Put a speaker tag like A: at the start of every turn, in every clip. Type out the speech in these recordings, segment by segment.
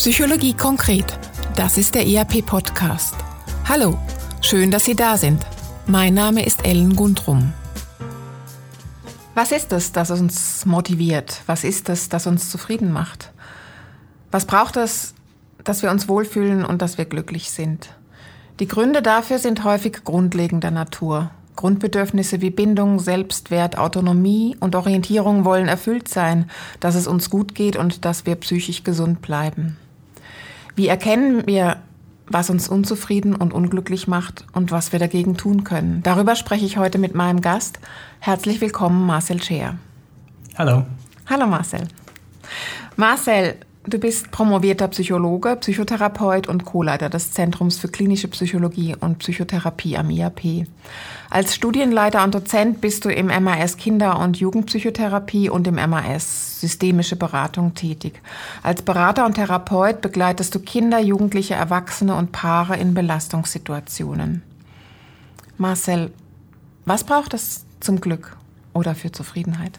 A: Psychologie konkret. Das ist der ERP-Podcast. Hallo, schön, dass Sie da sind. Mein Name ist Ellen Gundrum. Was ist es, das uns motiviert? Was ist es, das uns zufrieden macht? Was braucht es, dass wir uns wohlfühlen und dass wir glücklich sind? Die Gründe dafür sind häufig grundlegender Natur. Grundbedürfnisse wie Bindung, Selbstwert, Autonomie und Orientierung wollen erfüllt sein, dass es uns gut geht und dass wir psychisch gesund bleiben. Wie erkennen wir, was uns unzufrieden und unglücklich macht und was wir dagegen tun können? Darüber spreche ich heute mit meinem Gast. Herzlich willkommen, Marcel Scheer.
B: Hallo.
A: Hallo, Marcel. Marcel, Du bist promovierter Psychologe, Psychotherapeut und Co-Leiter des Zentrums für klinische Psychologie und Psychotherapie am IAP. Als Studienleiter und Dozent bist du im MAS Kinder- und Jugendpsychotherapie und im MAS Systemische Beratung tätig. Als Berater und Therapeut begleitest du Kinder, Jugendliche, Erwachsene und Paare in Belastungssituationen. Marcel, was braucht es zum Glück oder für Zufriedenheit?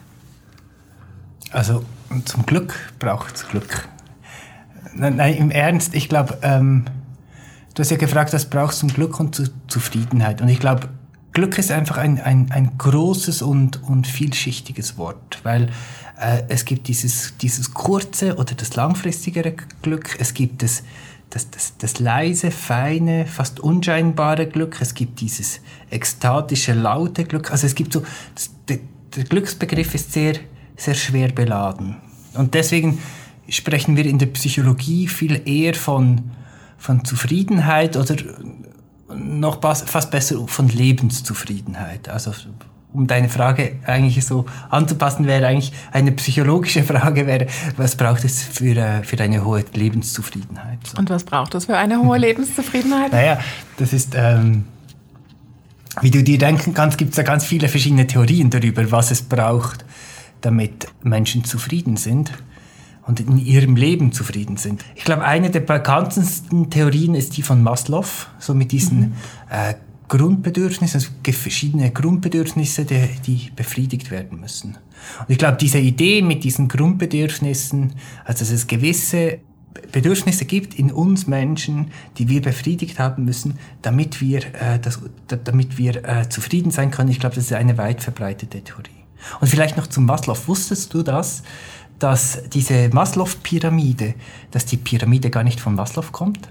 B: Also zum Glück braucht es Glück. Nein, nein, im Ernst, ich glaube, ähm, du hast ja gefragt, was brauchst zum Glück und zur Zufriedenheit. Und ich glaube, Glück ist einfach ein, ein, ein großes und, und vielschichtiges Wort, weil äh, es gibt dieses, dieses kurze oder das langfristigere Glück, es gibt das, das, das, das leise, feine, fast unscheinbare Glück, es gibt dieses ekstatische, laute Glück. Also es gibt so, das, der, der Glücksbegriff ist sehr, sehr schwer beladen. Und deswegen sprechen wir in der Psychologie viel eher von, von Zufriedenheit oder noch fast besser von Lebenszufriedenheit. Also um deine Frage eigentlich so anzupassen, wäre eigentlich eine psychologische Frage wäre, was braucht es für, äh, für eine hohe Lebenszufriedenheit?
A: So. Und was braucht es für eine hohe Lebenszufriedenheit?
B: naja, das ist, ähm, wie du dir denken kannst, gibt es da ganz viele verschiedene Theorien darüber, was es braucht, damit Menschen zufrieden sind und in ihrem Leben zufrieden sind. Ich glaube, eine der bekanntesten Theorien ist die von Maslow, so mit diesen mhm. äh, Grundbedürfnissen, also verschiedene Grundbedürfnisse, die, die befriedigt werden müssen. Und ich glaube, diese Idee mit diesen Grundbedürfnissen, also dass es gewisse Bedürfnisse gibt in uns Menschen, die wir befriedigt haben müssen, damit wir, äh, das, damit wir äh, zufrieden sein können. Ich glaube, das ist eine weit verbreitete Theorie. Und vielleicht noch zum Maslow. Wusstest du das, dass diese Maslow-Pyramide, dass die Pyramide gar nicht von Maslow kommt?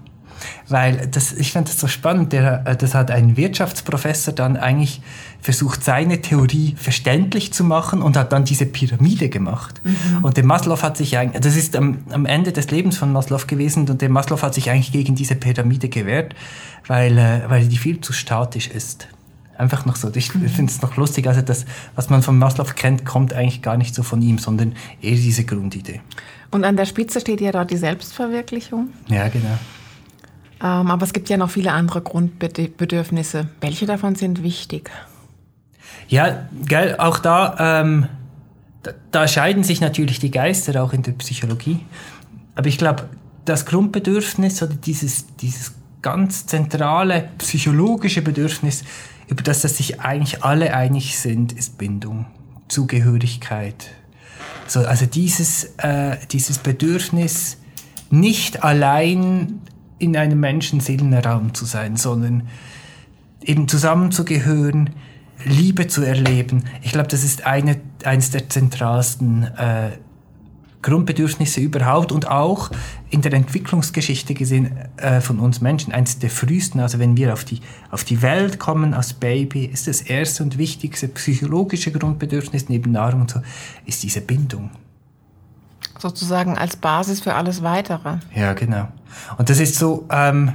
B: Weil das, ich fand das so spannend, der, äh, das hat ein Wirtschaftsprofessor dann eigentlich versucht, seine Theorie verständlich zu machen und hat dann diese Pyramide gemacht. Mhm. Und der Maslow hat sich eigentlich, das ist am, am Ende des Lebens von Maslow gewesen und der Maslow hat sich eigentlich gegen diese Pyramide gewehrt, weil, äh, weil die viel zu statisch ist. Einfach noch so. Ich finde es noch lustig, also das, was man von Maslow kennt, kommt eigentlich gar nicht so von ihm, sondern eher diese Grundidee.
A: Und an der Spitze steht ja dort die Selbstverwirklichung.
B: Ja, genau.
A: Ähm, aber es gibt ja noch viele andere Grundbedürfnisse. Welche davon sind wichtig?
B: Ja, gell, auch da, ähm, da, da scheiden sich natürlich die Geister, auch in der Psychologie. Aber ich glaube, das Grundbedürfnis oder dieses, dieses ganz zentrale psychologische Bedürfnis über das, dass sich eigentlich alle einig sind, ist Bindung, Zugehörigkeit. So, also dieses, äh, dieses Bedürfnis, nicht allein in einem Menschenseelenraum zu sein, sondern eben zusammenzugehören, Liebe zu erleben. Ich glaube, das ist eine, eines der zentralsten äh, Grundbedürfnisse überhaupt und auch in der Entwicklungsgeschichte gesehen äh, von uns Menschen, eines der frühesten, also wenn wir auf die, auf die Welt kommen als Baby, ist das erste und wichtigste psychologische Grundbedürfnis neben Nahrung und so, ist diese Bindung.
A: Sozusagen als Basis für alles Weitere.
B: Ja, genau. Und das ist so, ähm,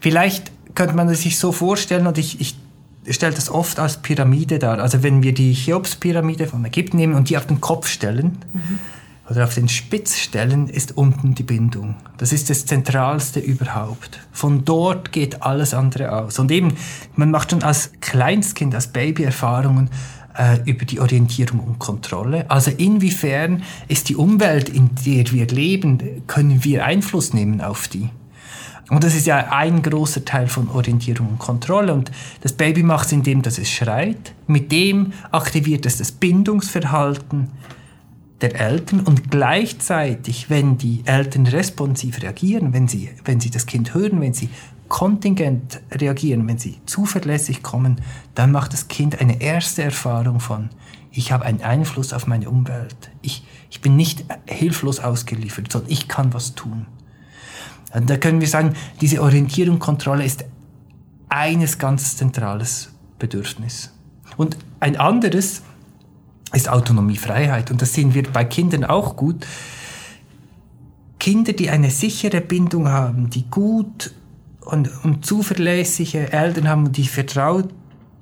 B: vielleicht könnte man es sich so vorstellen, und ich, ich stelle das oft als Pyramide dar. Also wenn wir die Cheops-Pyramide von Ägypten nehmen und die auf den Kopf stellen, mhm oder auf den Spitz stellen, ist unten die Bindung. Das ist das Zentralste überhaupt. Von dort geht alles andere aus. Und eben, man macht schon als Kleinstkind, als Baby Erfahrungen äh, über die Orientierung und Kontrolle. Also inwiefern ist die Umwelt, in der wir leben, können wir Einfluss nehmen auf die? Und das ist ja ein großer Teil von Orientierung und Kontrolle. Und das Baby macht es, indem dass es schreit. Mit dem aktiviert es das Bindungsverhalten der Eltern und gleichzeitig, wenn die Eltern responsiv reagieren, wenn sie, wenn sie das Kind hören, wenn sie kontingent reagieren, wenn sie zuverlässig kommen, dann macht das Kind eine erste Erfahrung von, ich habe einen Einfluss auf meine Umwelt. Ich, ich bin nicht hilflos ausgeliefert, sondern ich kann was tun. Und da können wir sagen, diese Orientierung, Kontrolle ist eines ganz zentrales Bedürfnis. Und ein anderes ist Autonomie, Freiheit. Und das sehen wir bei Kindern auch gut. Kinder, die eine sichere Bindung haben, die gut und, und zuverlässige Eltern haben, die, vertraut,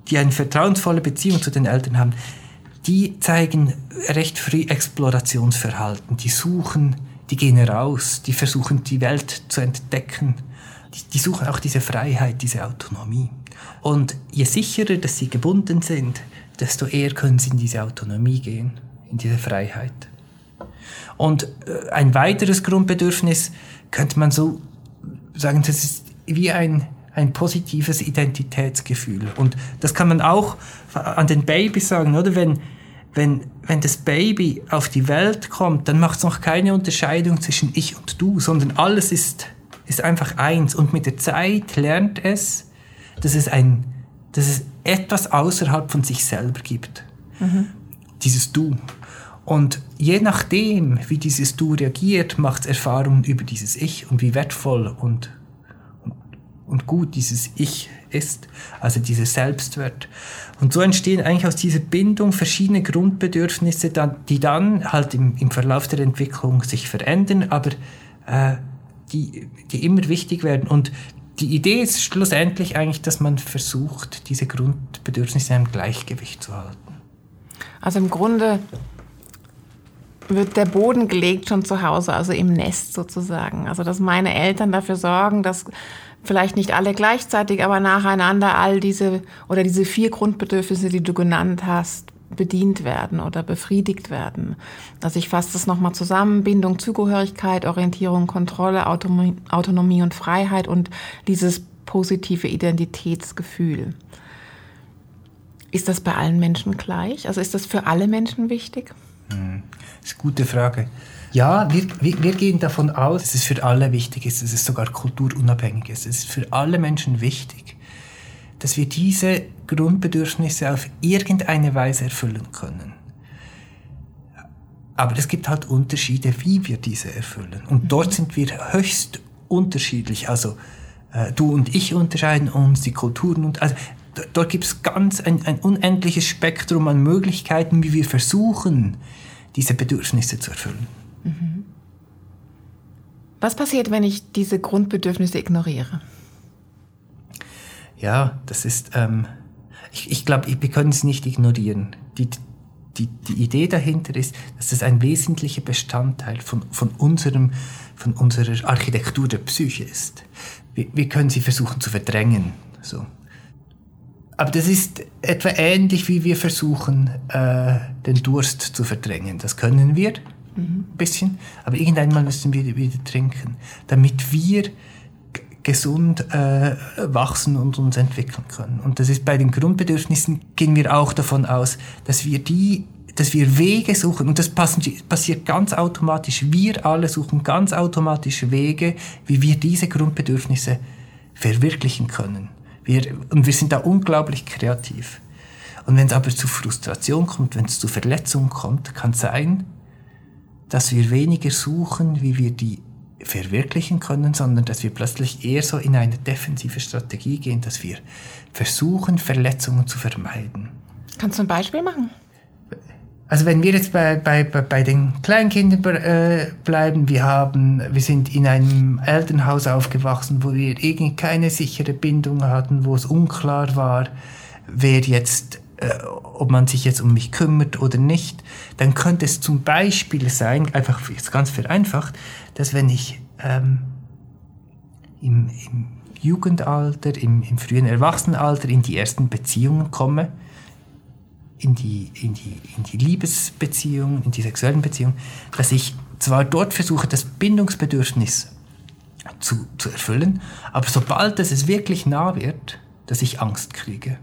B: die eine vertrauensvolle Beziehung zu den Eltern haben, die zeigen recht früh Explorationsverhalten. Die suchen, die gehen raus, die versuchen die Welt zu entdecken. Die, die suchen auch diese Freiheit, diese Autonomie. Und je sicherer, dass sie gebunden sind, desto eher können sie in diese Autonomie gehen, in diese Freiheit. Und äh, ein weiteres Grundbedürfnis könnte man so sagen, das ist wie ein, ein positives Identitätsgefühl. Und das kann man auch an den Babys sagen, oder? Wenn, wenn, wenn das Baby auf die Welt kommt, dann macht es noch keine Unterscheidung zwischen ich und du, sondern alles ist, ist einfach eins. Und mit der Zeit lernt es, dass es ein, dass es etwas außerhalb von sich selber gibt. Mhm. Dieses Du. Und je nachdem, wie dieses Du reagiert, macht es Erfahrungen über dieses Ich und wie wertvoll und, und, gut dieses Ich ist, also dieses Selbstwert. Und so entstehen eigentlich aus dieser Bindung verschiedene Grundbedürfnisse, die dann halt im, im Verlauf der Entwicklung sich verändern, aber äh, die, die immer wichtig werden. Und die Idee ist schlussendlich eigentlich, dass man versucht, diese Grundbedürfnisse im Gleichgewicht zu halten.
A: Also im Grunde wird der Boden gelegt schon zu Hause, also im Nest sozusagen. Also dass meine Eltern dafür sorgen, dass vielleicht nicht alle gleichzeitig, aber nacheinander all diese oder diese vier Grundbedürfnisse, die du genannt hast, bedient werden oder befriedigt werden. Also ich fasse das nochmal zusammen. Bindung, Zugehörigkeit, Orientierung, Kontrolle, Autonomie, Autonomie und Freiheit und dieses positive Identitätsgefühl. Ist das bei allen Menschen gleich? Also ist das für alle Menschen wichtig?
B: Hm, das ist eine gute Frage. Ja, wir, wir, wir, gehen davon aus, dass es für alle wichtig ist, dass es sogar kulturunabhängig ist. Es ist für alle Menschen wichtig dass wir diese Grundbedürfnisse auf irgendeine Weise erfüllen können. Aber es gibt halt Unterschiede, wie wir diese erfüllen. Und dort mhm. sind wir höchst unterschiedlich. Also äh, du und ich unterscheiden uns, die Kulturen und also dort gibt es ganz ein, ein unendliches Spektrum an Möglichkeiten, wie wir versuchen, diese Bedürfnisse zu erfüllen. Mhm.
A: Was passiert, wenn ich diese Grundbedürfnisse ignoriere?
B: Ja, das ist, ähm, ich, ich glaube, wir können es nicht ignorieren. Die, die, die Idee dahinter ist, dass es ein wesentlicher Bestandteil von, von, unserem, von unserer Architektur der Psyche ist. Wir, wir können sie versuchen zu verdrängen. So. Aber das ist etwa ähnlich, wie wir versuchen, äh, den Durst zu verdrängen. Das können wir, mhm. ein bisschen, aber irgendwann müssen wir wieder trinken, damit wir gesund äh, wachsen und uns entwickeln können. Und das ist bei den Grundbedürfnissen gehen wir auch davon aus, dass wir die dass wir Wege suchen und das passiert ganz automatisch. Wir alle suchen ganz automatisch Wege, wie wir diese Grundbedürfnisse verwirklichen können. Wir, und wir sind da unglaublich kreativ. Und wenn es aber zu Frustration kommt, wenn es zu Verletzungen kommt, kann es sein, dass wir weniger suchen, wie wir die verwirklichen können, sondern dass wir plötzlich eher so in eine defensive Strategie gehen, dass wir versuchen, Verletzungen zu vermeiden.
A: Kannst du ein Beispiel machen?
B: Also wenn wir jetzt bei, bei, bei den Kleinkindern äh, bleiben, wir, haben, wir sind in einem Elternhaus aufgewachsen, wo wir irgendwie keine sichere Bindung hatten, wo es unklar war, wer jetzt, äh, ob man sich jetzt um mich kümmert oder nicht, dann könnte es zum Beispiel sein, einfach jetzt ganz vereinfacht, dass wenn ich ähm, im, im Jugendalter, im, im frühen Erwachsenenalter in die ersten Beziehungen komme, in die, in, die, in die Liebesbeziehung, in die sexuellen Beziehungen, dass ich zwar dort versuche, das Bindungsbedürfnis zu, zu erfüllen, aber sobald es wirklich nah wird, dass ich Angst kriege.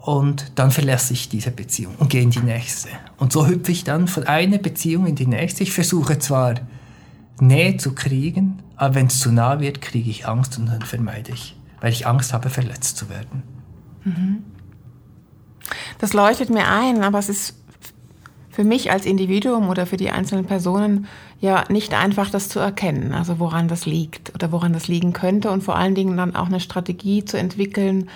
B: Und dann verlasse ich diese Beziehung und gehe in die nächste. Und so hüpfe ich dann von einer Beziehung in die nächste. Ich versuche zwar Nähe zu kriegen, aber wenn es zu nah wird, kriege ich Angst und dann vermeide ich, weil ich Angst habe, verletzt zu werden.
A: Mhm. Das leuchtet mir ein, aber es ist für mich als Individuum oder für die einzelnen Personen ja nicht einfach, das zu erkennen, also woran das liegt oder woran das liegen könnte und vor allen Dingen dann auch eine Strategie zu entwickeln,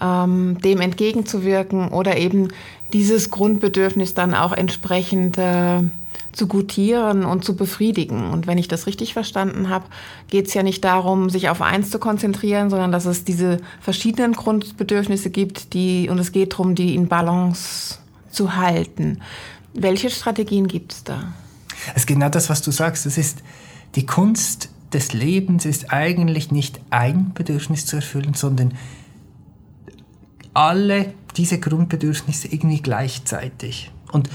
A: ähm, dem entgegenzuwirken oder eben dieses Grundbedürfnis dann auch entsprechend äh, zu gutieren und zu befriedigen. Und wenn ich das richtig verstanden habe, geht es ja nicht darum, sich auf eins zu konzentrieren, sondern dass es diese verschiedenen Grundbedürfnisse gibt, die und es geht darum, die in Balance zu halten. Welche Strategien gibt es da?
B: Es ist genau das, was du sagst. Es ist die Kunst des Lebens ist eigentlich nicht ein Bedürfnis zu erfüllen, sondern alle diese Grundbedürfnisse irgendwie gleichzeitig. Und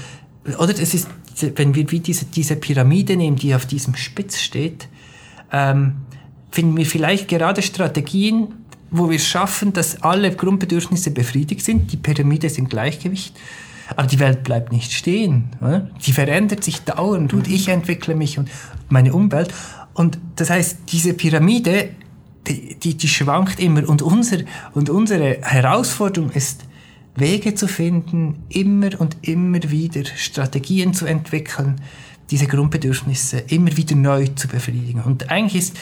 B: oder es ist, wenn wir wie diese, diese Pyramide nehmen, die auf diesem Spitz steht, ähm, finden wir vielleicht gerade Strategien, wo wir schaffen, dass alle Grundbedürfnisse befriedigt sind. Die Pyramide ist im Gleichgewicht. Aber die Welt bleibt nicht stehen. Oder? Die verändert sich dauernd und ich entwickle mich und meine Umwelt. Und das heißt, diese Pyramide, die, die, die schwankt immer. Und, unser, und unsere Herausforderung ist, Wege zu finden, immer und immer wieder Strategien zu entwickeln, diese Grundbedürfnisse immer wieder neu zu befriedigen. Und eigentlich ist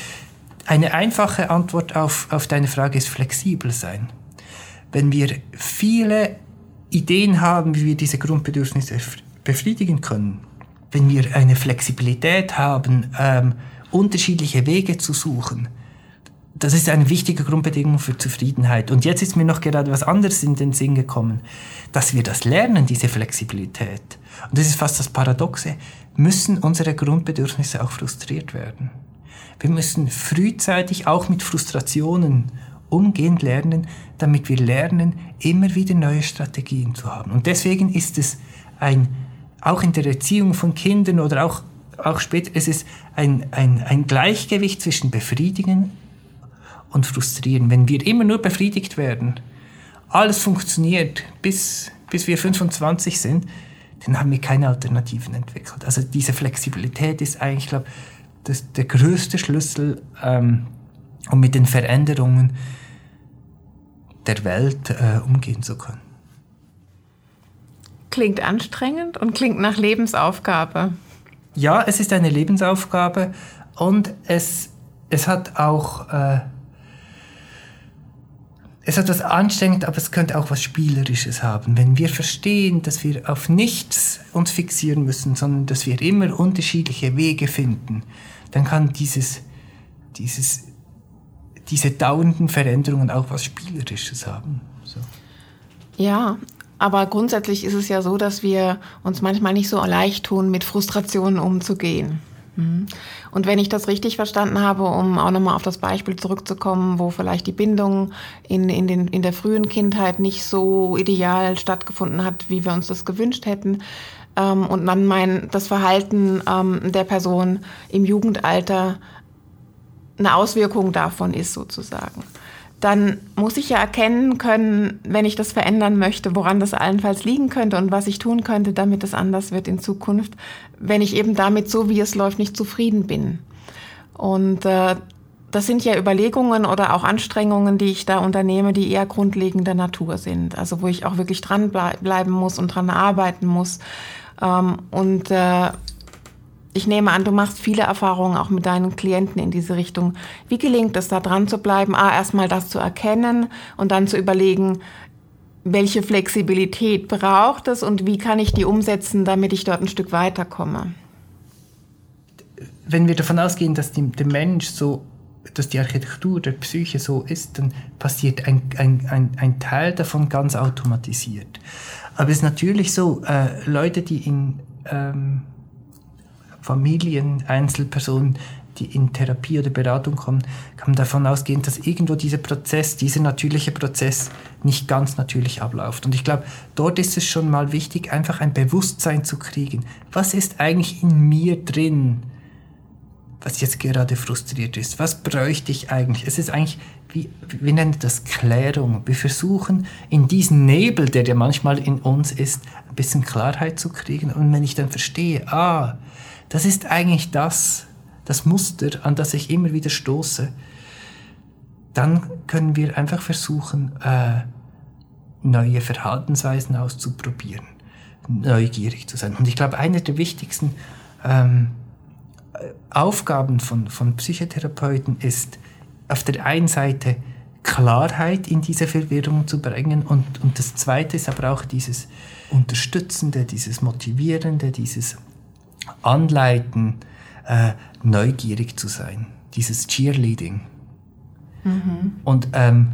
B: eine einfache Antwort auf, auf deine Frage ist flexibel sein. Wenn wir viele Ideen haben, wie wir diese Grundbedürfnisse befriedigen können, wenn wir eine Flexibilität haben, ähm, unterschiedliche Wege zu suchen, das ist eine wichtige Grundbedingung für Zufriedenheit. Und jetzt ist mir noch gerade was anderes in den Sinn gekommen, dass wir das lernen, diese Flexibilität. Und das ist fast das Paradoxe, müssen unsere Grundbedürfnisse auch frustriert werden. Wir müssen frühzeitig auch mit Frustrationen umgehen lernen, damit wir lernen, immer wieder neue Strategien zu haben. Und deswegen ist es ein, auch in der Erziehung von Kindern oder auch, auch später, es ist ein, ein, ein Gleichgewicht zwischen Befriedigen und frustrieren. Wenn wir immer nur befriedigt werden, alles funktioniert, bis, bis wir 25 sind, dann haben wir keine Alternativen entwickelt. Also diese Flexibilität ist eigentlich, glaube das der größte Schlüssel, ähm, um mit den Veränderungen der Welt äh, umgehen zu können.
A: Klingt anstrengend und klingt nach Lebensaufgabe.
B: Ja, es ist eine Lebensaufgabe und es, es hat auch äh, es hat was anstrengend, aber es könnte auch was Spielerisches haben. Wenn wir verstehen, dass wir auf nichts uns fixieren müssen, sondern dass wir immer unterschiedliche Wege finden, dann kann dieses, dieses, diese dauernden Veränderungen auch was Spielerisches haben. So.
A: Ja, aber grundsätzlich ist es ja so, dass wir uns manchmal nicht so leicht tun, mit Frustrationen umzugehen. Mhm. Und wenn ich das richtig verstanden habe, um auch nochmal auf das Beispiel zurückzukommen, wo vielleicht die Bindung in, in, den, in der frühen Kindheit nicht so ideal stattgefunden hat, wie wir uns das gewünscht hätten, ähm, und dann mein, das Verhalten ähm, der Person im Jugendalter eine Auswirkung davon ist sozusagen dann muss ich ja erkennen können, wenn ich das verändern möchte, woran das allenfalls liegen könnte und was ich tun könnte, damit es anders wird in Zukunft, wenn ich eben damit, so wie es läuft, nicht zufrieden bin. Und äh, das sind ja Überlegungen oder auch Anstrengungen, die ich da unternehme, die eher grundlegender Natur sind. Also wo ich auch wirklich dranbleiben muss und dran arbeiten muss. Ähm, und äh, ich nehme an, du machst viele Erfahrungen auch mit deinen Klienten in diese Richtung. Wie gelingt es, da dran zu bleiben? A, erstmal das zu erkennen und dann zu überlegen, welche Flexibilität braucht es und wie kann ich die umsetzen, damit ich dort ein Stück weiterkomme?
B: Wenn wir davon ausgehen, dass die, der Mensch so, dass die Architektur der Psyche so ist, dann passiert ein, ein, ein, ein Teil davon ganz automatisiert. Aber es ist natürlich so, äh, Leute, die in ähm, Familien, Einzelpersonen, die in Therapie oder Beratung kommen, kann man davon ausgehen, dass irgendwo dieser Prozess, dieser natürliche Prozess nicht ganz natürlich abläuft. Und ich glaube, dort ist es schon mal wichtig, einfach ein Bewusstsein zu kriegen. Was ist eigentlich in mir drin, was jetzt gerade frustriert ist. Was bräuchte ich eigentlich? Es ist eigentlich, wie, wir nennen das Klärung. Wir versuchen in diesen Nebel, der ja manchmal in uns ist, ein bisschen Klarheit zu kriegen. Und wenn ich dann verstehe, ah, das ist eigentlich das, das Muster, an das ich immer wieder stoße, dann können wir einfach versuchen, äh, neue Verhaltensweisen auszuprobieren, neugierig zu sein. Und ich glaube, einer der wichtigsten ähm, Aufgaben von, von Psychotherapeuten ist, auf der einen Seite Klarheit in diese Verwirrung zu bringen und, und das zweite ist aber auch dieses Unterstützende, dieses Motivierende, dieses Anleiten, äh, neugierig zu sein, dieses Cheerleading. Mhm. Und ähm,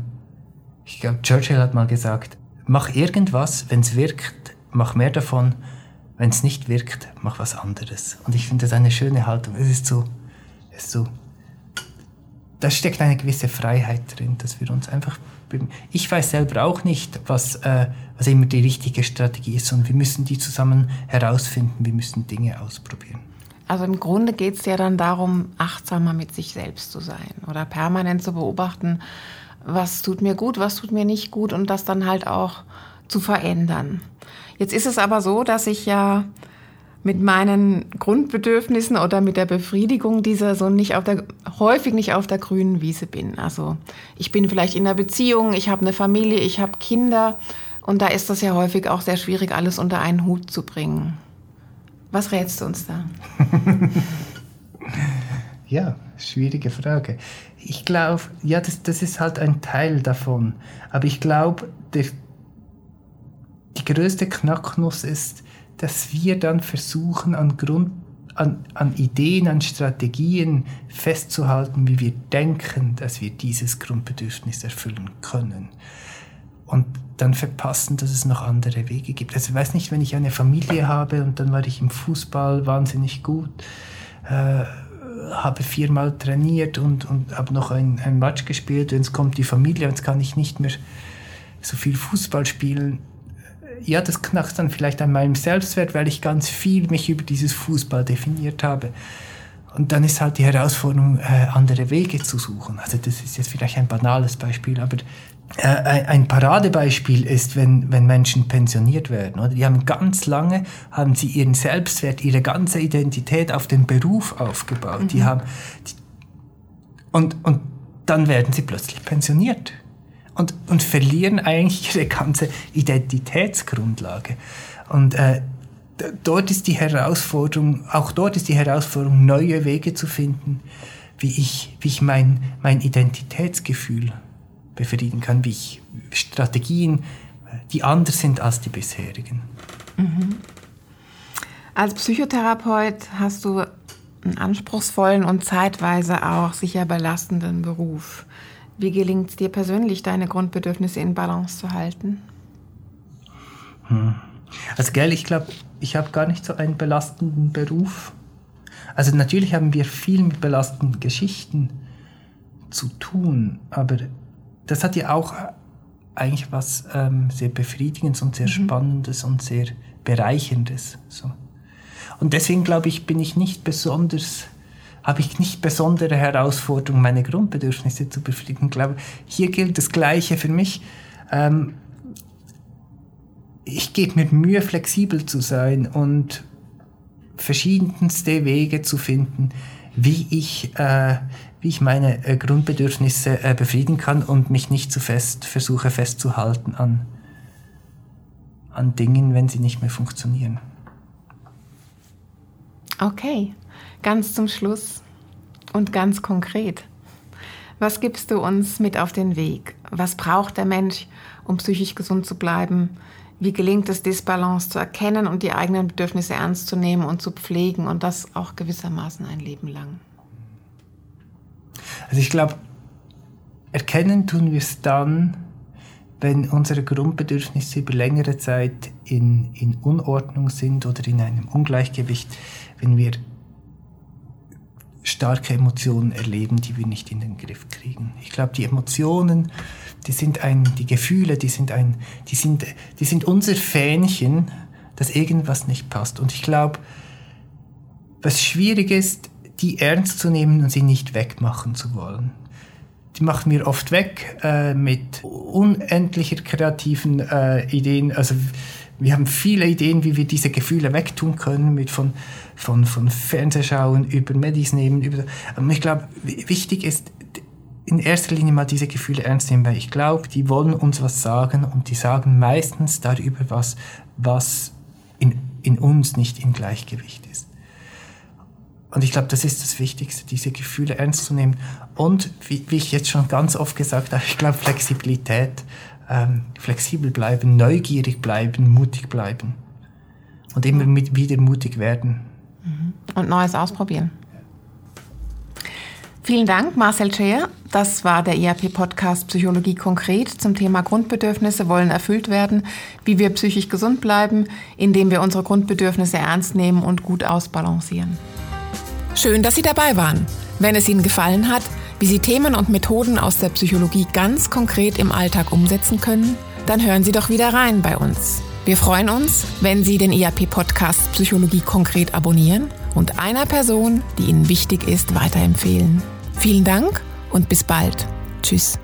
B: ich glaube, Churchill hat mal gesagt, mach irgendwas, wenn es wirkt, mach mehr davon, wenn es nicht wirkt, mach was anderes. Und ich finde das eine schöne Haltung. Es ist so, es ist so, da steckt eine gewisse Freiheit drin, dass wir uns einfach, ich weiß selber auch nicht, was, äh, was immer die richtige Strategie ist, und wir müssen die zusammen herausfinden, wir müssen Dinge ausprobieren.
A: Also im Grunde geht es ja dann darum, achtsamer mit sich selbst zu sein oder permanent zu beobachten, was tut mir gut, was tut mir nicht gut und das dann halt auch zu verändern. Jetzt ist es aber so, dass ich ja mit meinen Grundbedürfnissen oder mit der Befriedigung dieser so nicht auf der, häufig nicht auf der grünen Wiese bin. Also ich bin vielleicht in einer Beziehung, ich habe eine Familie, ich habe Kinder und da ist das ja häufig auch sehr schwierig, alles unter einen Hut zu bringen. Was rätst du uns da?
B: ja, schwierige Frage. Ich glaube, ja, das, das ist halt ein Teil davon. Aber ich glaube, die größte Knacknuss ist, dass wir dann versuchen, an, Grund, an, an Ideen, an Strategien festzuhalten, wie wir denken, dass wir dieses Grundbedürfnis erfüllen können. Und dann verpassen, dass es noch andere Wege gibt. Also ich weiß nicht, wenn ich eine Familie habe und dann war ich im Fußball wahnsinnig gut, äh, habe viermal trainiert und, und habe noch ein, ein Match gespielt, jetzt kommt die Familie, jetzt kann ich nicht mehr so viel Fußball spielen ja, das knackt dann vielleicht an meinem Selbstwert, weil ich ganz viel mich über dieses Fußball definiert habe. Und dann ist halt die Herausforderung, äh, andere Wege zu suchen. Also das ist jetzt vielleicht ein banales Beispiel, aber äh, ein Paradebeispiel ist, wenn, wenn Menschen pensioniert werden. Oder? Die haben ganz lange, haben sie ihren Selbstwert, ihre ganze Identität auf den Beruf aufgebaut. Mhm. Die haben, die, und, und dann werden sie plötzlich pensioniert und, und verlieren eigentlich ihre ganze Identitätsgrundlage. Und äh, dort ist die Herausforderung, auch dort ist die Herausforderung, neue Wege zu finden, wie ich, wie ich mein, mein Identitätsgefühl befrieden kann, wie ich Strategien, die anders sind als die bisherigen. Mhm.
A: Als Psychotherapeut hast du einen anspruchsvollen und zeitweise auch sicher belastenden Beruf. Wie gelingt es dir persönlich, deine Grundbedürfnisse in Balance zu halten?
B: Hm. Also, gell, ich glaube, ich habe gar nicht so einen belastenden Beruf. Also, natürlich haben wir viel mit belastenden Geschichten zu tun, aber das hat ja auch eigentlich was ähm, sehr Befriedigendes und sehr mhm. Spannendes und sehr Bereicherndes. So. Und deswegen glaube ich, bin ich nicht besonders habe ich nicht besondere Herausforderungen, meine Grundbedürfnisse zu befriedigen. Ich glaube, hier gilt das Gleiche für mich. Ähm, ich gebe mir Mühe, flexibel zu sein und verschiedenste Wege zu finden, wie ich, äh, wie ich meine äh, Grundbedürfnisse äh, befriedigen kann und mich nicht zu fest versuche festzuhalten an, an Dingen, wenn sie nicht mehr funktionieren.
A: Okay, ganz zum Schluss und ganz konkret. Was gibst du uns mit auf den Weg? Was braucht der Mensch, um psychisch gesund zu bleiben? Wie gelingt es, Disbalance zu erkennen und die eigenen Bedürfnisse ernst zu nehmen und zu pflegen und das auch gewissermaßen ein Leben lang?
B: Also ich glaube, erkennen tun wir es dann, wenn unsere Grundbedürfnisse über längere Zeit in, in Unordnung sind oder in einem Ungleichgewicht, wenn wir starke Emotionen erleben, die wir nicht in den Griff kriegen. Ich glaube, die Emotionen, die sind ein, die Gefühle, die sind ein, die sind, die sind unser Fähnchen, dass irgendwas nicht passt. Und ich glaube, was schwierig ist, die ernst zu nehmen und sie nicht wegmachen zu wollen. Die machen wir oft weg äh, mit unendlicher kreativen äh, Ideen. Also wir haben viele Ideen, wie wir diese Gefühle wegtun können, mit von, von, von Fernsehschauen über Medis nehmen. Über, aber ich glaube, wichtig ist, in erster Linie mal diese Gefühle ernst nehmen, weil ich glaube, die wollen uns was sagen und die sagen meistens darüber was, was in, in uns nicht im Gleichgewicht ist. Und ich glaube, das ist das Wichtigste, diese Gefühle ernst zu nehmen. Und wie, wie ich jetzt schon ganz oft gesagt habe, ich glaube, Flexibilität, ähm, flexibel bleiben, neugierig bleiben, mutig bleiben. Und immer mit, wieder mutig werden.
A: Mhm. Und Neues ausprobieren. Vielen Dank, Marcel Scheer. Das war der ERP-Podcast Psychologie konkret zum Thema Grundbedürfnisse wollen erfüllt werden, wie wir psychisch gesund bleiben, indem wir unsere Grundbedürfnisse ernst nehmen und gut ausbalancieren. Schön, dass Sie dabei waren. Wenn es Ihnen gefallen hat, wie Sie Themen und Methoden aus der Psychologie ganz konkret im Alltag umsetzen können, dann hören Sie doch wieder rein bei uns. Wir freuen uns, wenn Sie den ERP-Podcast Psychologie konkret abonnieren und einer Person, die Ihnen wichtig ist, weiterempfehlen. Vielen Dank und bis bald. Tschüss.